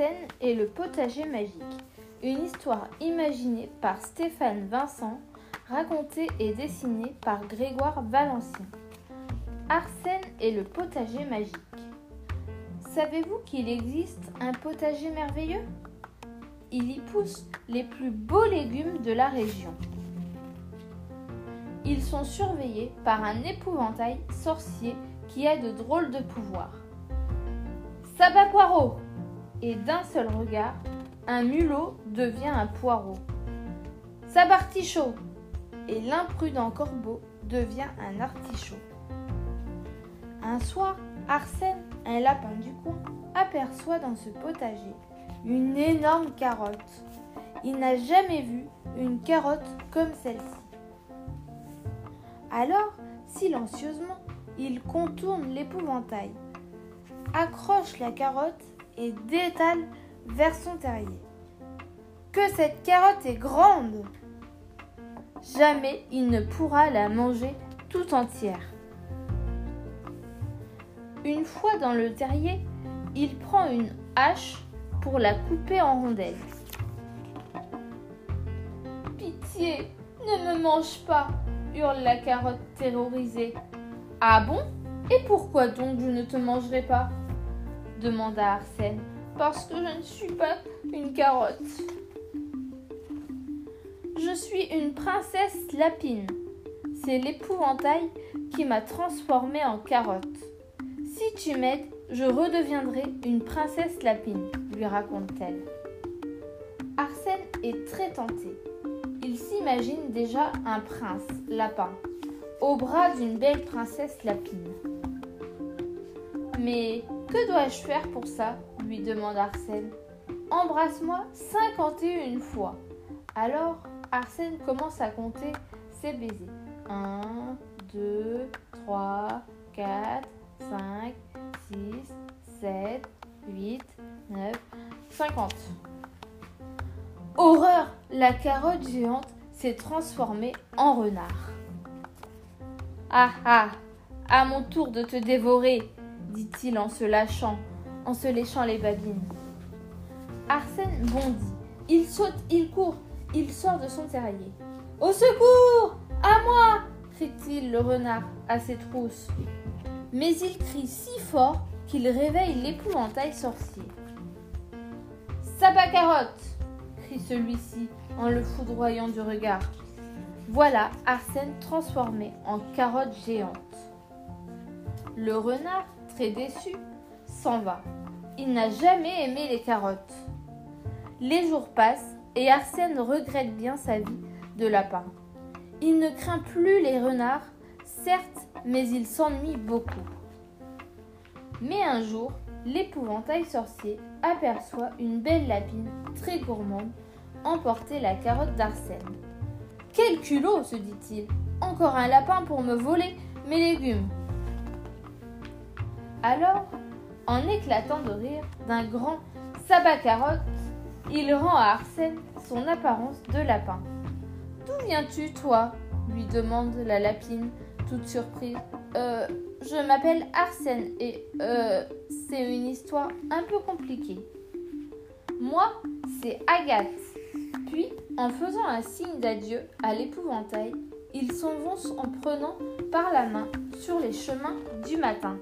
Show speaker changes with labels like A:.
A: Arsène et le potager magique. Une histoire imaginée par Stéphane Vincent, racontée et dessinée par Grégoire Valencien. Arsène et le potager magique. Savez-vous qu'il existe un potager merveilleux? Il y pousse les plus beaux légumes de la région. Ils sont surveillés par un épouvantail sorcier qui a de drôles de pouvoirs. Sabaquaro Et d'un seul regard, un mulot devient un poireau. Sabartichaut Et l'imprudent corbeau devient un artichaut. Un soir, Arsène, un lapin du coin, aperçoit dans ce potager une énorme carotte. Il n'a jamais vu une carotte comme celle-ci. Alors, silencieusement, il contourne l'épouvantail, accroche la carotte et détale vers son terrier. Que cette carotte est grande Jamais il ne pourra la manger tout entière. Une fois dans le terrier, il prend une hache pour la couper en rondelles. Pitié, ne me mange pas, hurle la carotte terrorisée. Ah bon? Et pourquoi donc je ne te mangerai pas? Demanda Arsène. Parce que je ne suis pas une carotte. Je suis une princesse lapine. C'est l'épouvantail qui m'a transformée en carotte. Si tu m'aides, je redeviendrai une princesse lapine, lui raconte-t-elle. Arsène est très tenté. Il s'imagine déjà un prince lapin au bras d'une belle princesse lapine. Mais que dois-je faire pour ça lui demande Arsène. Embrasse-moi cinquante et une fois. Alors Arsène commence à compter ses baisers. Un, deux, trois, quatre, cinq, six, sept, huit, neuf, cinquante. Horreur La carotte géante s'est transformée en renard. Ah ah À mon tour de te dévorer dit-il en se lâchant, en se léchant les babines. Arsène bondit. Il saute, il court, il sort de son terrier. Au secours À moi crie-t-il le renard à ses trousses. Mais il crie si fort qu'il réveille l'épouvantail sorcier. Sabacarotte crie celui-ci en le foudroyant du regard. Voilà Arsène transformé en carotte géante. Le renard, très déçu, s'en va. Il n'a jamais aimé les carottes. Les jours passent et Arsène regrette bien sa vie de lapin. Il ne craint plus les renards, certes, mais il s'ennuie beaucoup. Mais un jour, l'épouvantail sorcier aperçoit une belle lapine très gourmande emporter la carotte d'Arsène. Quel culot se dit-il. Encore un lapin pour me voler mes légumes. Alors, en éclatant de rire d'un grand sabacarotte, il rend à Arsène son apparence de lapin. D'où viens-tu, toi? lui demande la lapine, toute surprise. Euh, je m'appelle Arsène et euh, c'est une histoire un peu compliquée. Moi, c'est Agathe. Puis, en faisant un signe d'adieu à l'épouvantail, ils s'en vont en prenant par la main sur les chemins du matin.